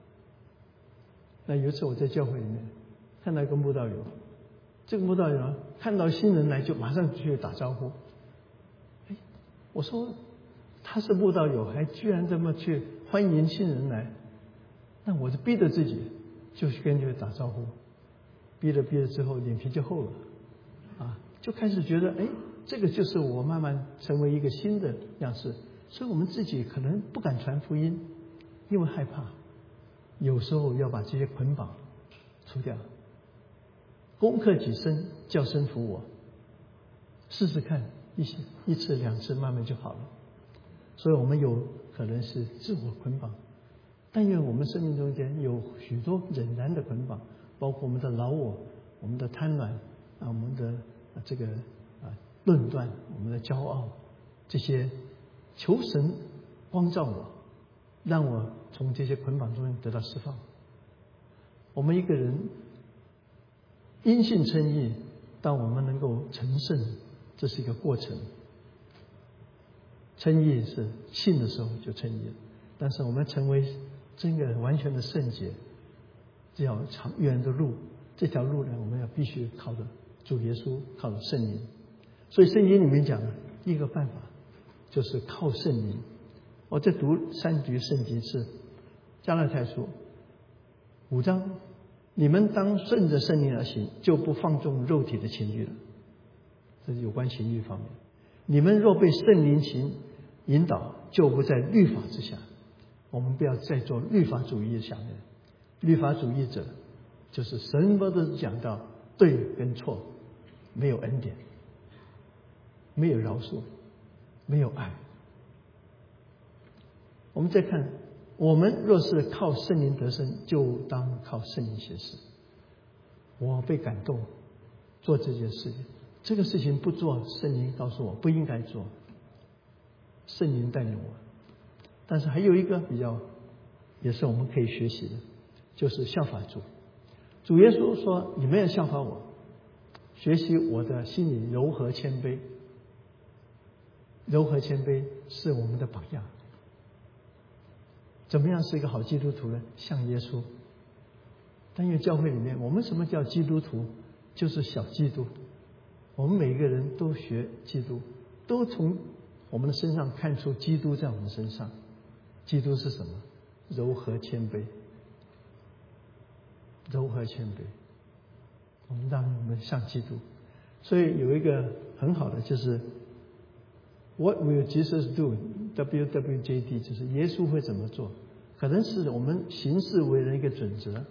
那有一次我在教会里面看到一个慕道友，这个慕道友看到新人来就马上去打招呼。哎我说他是慕道友，还居然这么去欢迎新人来，那我就逼着自己就去跟人打招呼，逼着逼着之后脸皮就厚了，啊，就开始觉得哎，这个就是我慢慢成为一个新的样式，所以我们自己可能不敢传福音，因为害怕，有时候要把这些捆绑除掉，攻克己身，叫声服我，试试看。一些一次两次慢慢就好了，所以我们有可能是自我捆绑，但愿我们生命中间有许多仍然的捆绑，包括我们的老我、我们的贪婪啊、我们的这个啊论断、我们的骄傲，这些求神光照我，让我从这些捆绑中得到释放。我们一个人因信称义，当我们能够成圣，这是一个过程。称义是信的时候就称义，但是我们成为真的完全的圣洁，这条长远的路，这条路呢，我们要必须靠着主耶稣，靠着圣灵。所以圣经里面讲的一个办法，就是靠圣灵。我在读三局圣经是加拉太书五章，你们当顺着圣灵而行，就不放纵肉体的情欲了。这是有关情欲方面。你们若被圣灵情引导，就不在律法之下。我们不要再做律法主义下面。律法主义者就是什么都讲到对跟错，没有恩典，没有饶恕，没有爱。我们再看，我们若是靠圣灵得生，就当靠圣灵行事。我被感动做这件事情，这个事情不做，圣灵告诉我不应该做。圣灵带领我，但是还有一个比较，也是我们可以学习的，就是效法主。主耶稣说：“你们要效法我，学习我的心里柔和谦卑。柔和谦卑是我们的榜样。怎么样是一个好基督徒呢？像耶稣。但愿教会里面，我们什么叫基督徒？就是小基督。我们每个人都学基督，都从。”我们的身上看出基督在我们身上，基督是什么？柔和谦卑，柔和谦卑。我们让我们像基督，所以有一个很好的就是 What will Jesus do？W W J D，就是耶稣会怎么做？可能是我们行事为人一个准则。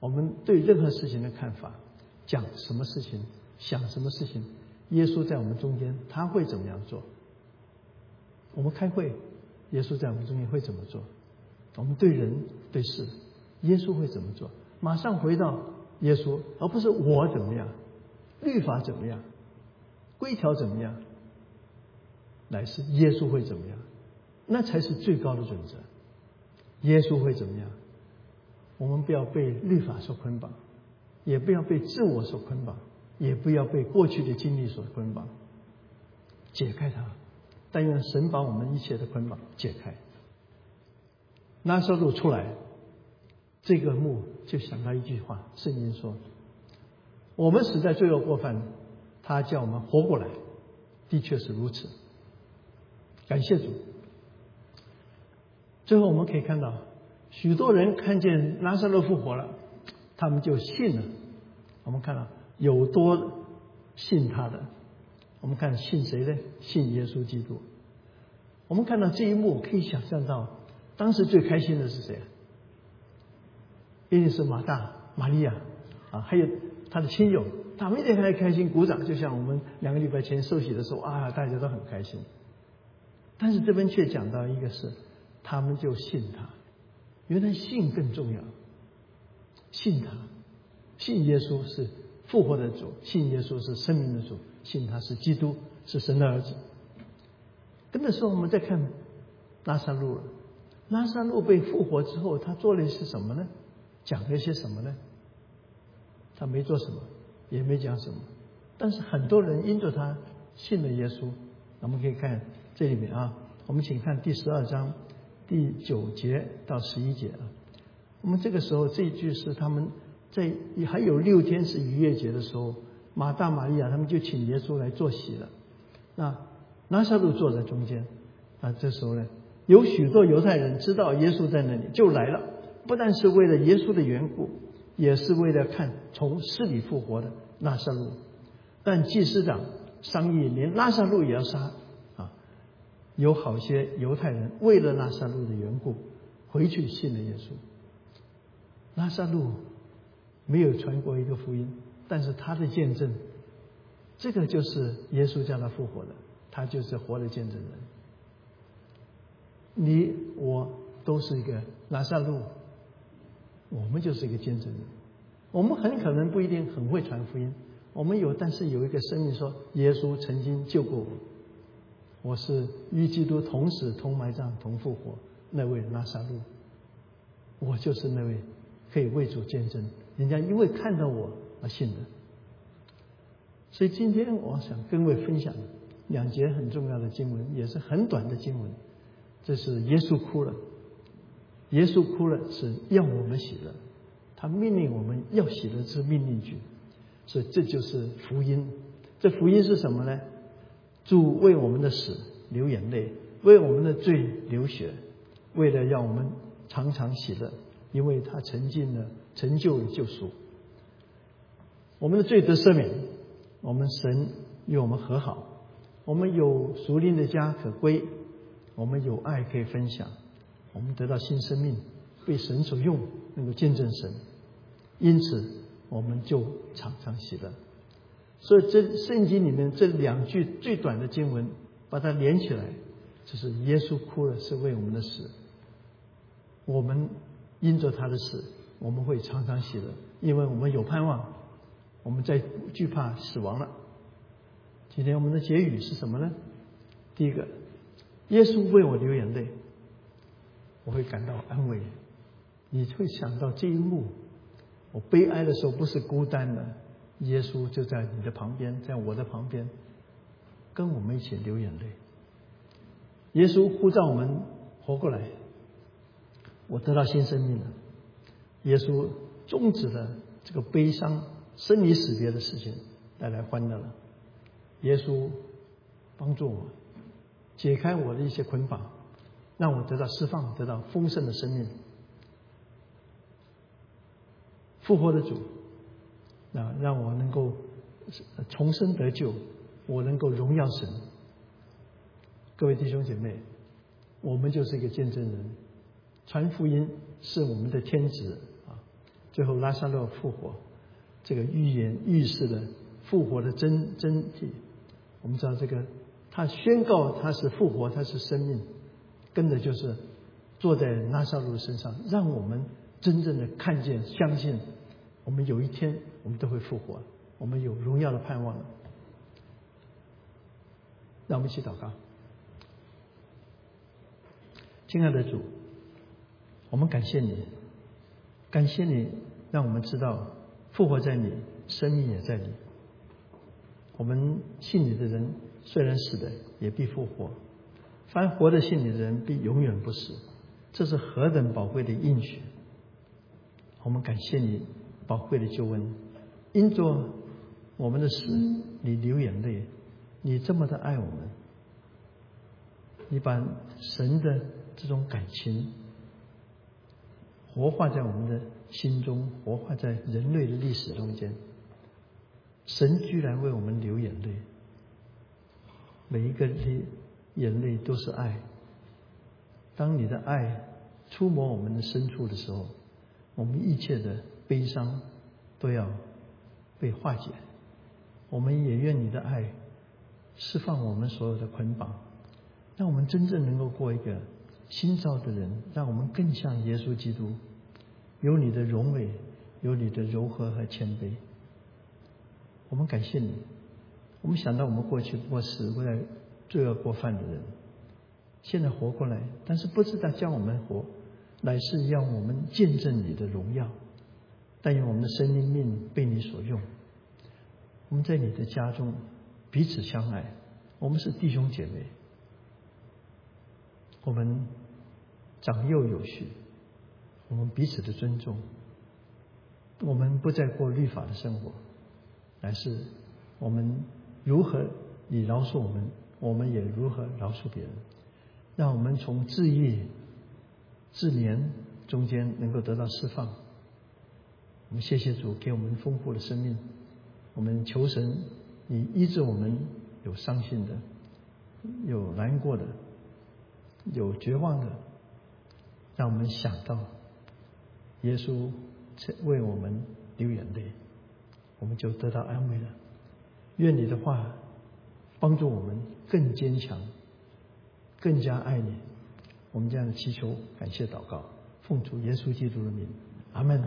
我们对任何事情的看法，讲什么事情，想什么事情，耶稣在我们中间，他会怎么样做？我们开会，耶稣在我们中间会怎么做？我们对人对事，耶稣会怎么做？马上回到耶稣，而不是我怎么样，律法怎么样，规条怎么样，乃是耶稣会怎么样？那才是最高的准则。耶稣会怎么样？我们不要被律法所捆绑，也不要被自我所捆绑，也不要被过去的经历所捆绑，解开它。但愿神把我们一切的捆绑解开。那时候出来，这个墓就想到一句话：圣经说，我们死在罪恶过犯，他叫我们活过来，的确是如此。感谢主。最后我们可以看到，许多人看见拉萨勒复活了，他们就信了。我们看到有多信他的。我们看信谁呢？信耶稣基督。我们看到这一幕，可以想象到当时最开心的是谁？一定是马大、玛利亚啊，还有他的亲友，他们一定很开心，鼓掌。就像我们两个礼拜前受洗的时候啊，大家都很开心。但是这边却讲到一个是，他们就信他。原来信更重要，信他，信耶稣是复活的主，信耶稣是生命的主。信他是基督，是神的儿子。跟着说，我们再看拉萨路了。拉萨路被复活之后，他做了一些什么呢？讲了一些什么呢？他没做什么，也没讲什么。但是很多人因着他信了耶稣。我们可以看这里面啊，我们请看第十二章第九节到十一节啊。我们这个时候这一句是他们在还有六天是逾越节的时候。马大、玛利亚他们就请耶稣来做席了。那拉萨路坐在中间。啊，这时候呢，有许多犹太人知道耶稣在那里，就来了。不但是为了耶稣的缘故，也是为了看从死里复活的拉萨路。但祭司长商议，连拉萨路也要杀。有好些犹太人为了拉萨路的缘故，回去信了耶稣。拉萨路没有传过一个福音。但是他的见证，这个就是耶稣将他复活的，他就是活的见证人。你我都是一个拉萨路，我们就是一个见证人。我们很可能不一定很会传福音，我们有，但是有一个生命说，耶稣曾经救过我，我是与基督同死、同埋葬、同复活那位拉萨路，我就是那位可以为主见证。人家因为看到我。而信的。所以今天我想跟各位分享两节很重要的经文，也是很短的经文。这是耶稣哭了，耶稣哭了是要我们喜乐，他命令我们要喜乐是命令句，所以这就是福音。这福音是什么呢？主为我们的死流眼泪，为我们的罪流血，为了让我们常常喜乐，因为他曾经了成就了救赎，我们的罪得赦免，我们神与我们和好，我们有属灵的家可归，我们有爱可以分享，我们得到新生命，被神所用，能够见证神，因此我们就常常喜乐。所以，这圣经里面这两句最短的经文，把它连起来，就是耶稣哭了，是为我们的死。我们因着他的死，我们会常常喜乐，因为我们有盼望，我们在惧怕死亡了。今天我们的结语是什么呢？第一个，耶稣为我流眼泪，我会感到安慰。你会想到这一幕，我悲哀的时候不是孤单的。耶稣就在你的旁边，在我的旁边，跟我们一起流眼泪。耶稣呼召我们活过来，我得到新生命了。耶稣终止了这个悲伤、生离死别的事情，带来欢乐了。耶稣帮助我解开我的一些捆绑，让我得到释放，得到丰盛的生命。复活的主。啊，让我能够重生得救，我能够荣耀神。各位弟兄姐妹，我们就是一个见证人，传福音是我们的天职啊。最后拉萨路复活，这个预言预示了复活的真真谛。我们知道这个，他宣告他是复活，他是生命，跟的就是坐在拉萨路身上，让我们真正的看见、相信。我们有一天，我们都会复活，我们有荣耀的盼望。让我们一起祷告，亲爱的主，我们感谢你，感谢你让我们知道复活在你，生命也在你。我们信你的人，虽然死的，也必复活；凡活的信你的人，必永远不死。这是何等宝贵的应许！我们感谢你。宝贵的救恩，因着我们的死，你流眼泪，你这么的爱我们，你把神的这种感情活化在我们的心中，活化在人类的历史中间。神居然为我们流眼泪，每一个泪眼泪都是爱。当你的爱触摸我们的深处的时候，我们一切的。悲伤都要被化解。我们也愿你的爱释放我们所有的捆绑，让我们真正能够过一个新造的人，让我们更像耶稣基督，有你的荣美，有你的柔和和谦卑。我们感谢你。我们想到我们过去不过是为了罪恶过犯的人，现在活过来，但是不知道教我们活，乃是让我们见证你的荣耀。但愿我们的生命命被你所用。我们在你的家中彼此相爱，我们是弟兄姐妹。我们长幼有序，我们彼此的尊重。我们不再过律法的生活，乃是我们如何你饶恕我们，我们也如何饶恕别人。让我们从自义、自怜中间能够得到释放。我们谢谢主给我们丰富的生命，我们求神，你医治我们有伤心的，有难过的，有绝望的，让我们想到耶稣为我们流眼泪，我们就得到安慰了。愿你的话帮助我们更坚强，更加爱你。我们这样的祈求，感谢祷告，奉主耶稣基督的名，阿门。